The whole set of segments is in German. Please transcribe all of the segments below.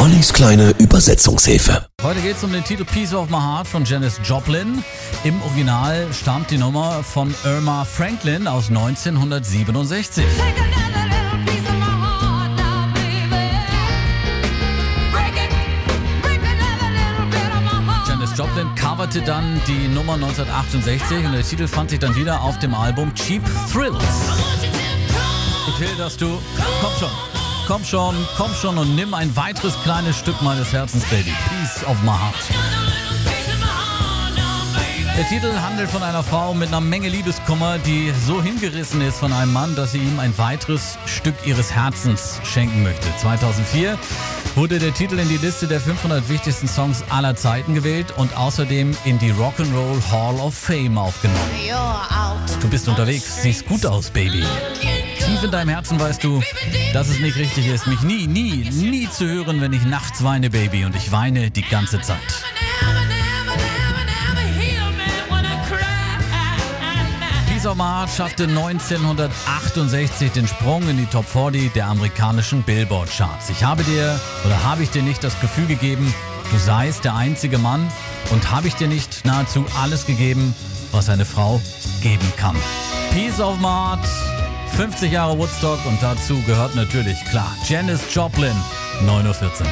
Ollis kleine Übersetzungshilfe. Heute geht es um den Titel Piece of My Heart von Janis Joplin. Im Original stammt die Nummer von Irma Franklin aus 1967. Take another little piece of my heart now, baby. Break it, break another little bit of my heart. Janis Joplin coverte dann die Nummer 1968 und der Titel fand sich dann wieder auf dem Album Cheap Thrills. Ich will, dass du. Komm schon. Komm schon, komm schon und nimm ein weiteres kleines Stück meines Herzens, Baby. Piece of my heart. Der Titel handelt von einer Frau mit einer Menge Liebeskummer, die so hingerissen ist von einem Mann, dass sie ihm ein weiteres Stück ihres Herzens schenken möchte. 2004 wurde der Titel in die Liste der 500 wichtigsten Songs aller Zeiten gewählt und außerdem in die Rock'n'Roll Hall of Fame aufgenommen. Du bist unterwegs, siehst gut aus, Baby. Tief in deinem Herzen weißt du, dass es nicht richtig ist, mich nie, nie, nie zu hören, wenn ich nachts weine, Baby. Und ich weine die ganze Zeit. Piece of My schaffte 1968 den Sprung in die Top 40 der amerikanischen Billboard-Charts. Ich habe dir, oder habe ich dir nicht das Gefühl gegeben, du seist der einzige Mann und habe ich dir nicht nahezu alles gegeben, was eine Frau geben kann. Piece of My Heart, 50 Jahre Woodstock und dazu gehört natürlich, klar, Janis Joplin, 9.14 Uhr.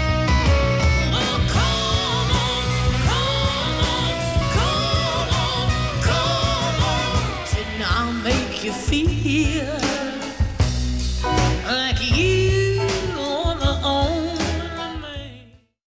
Feel like you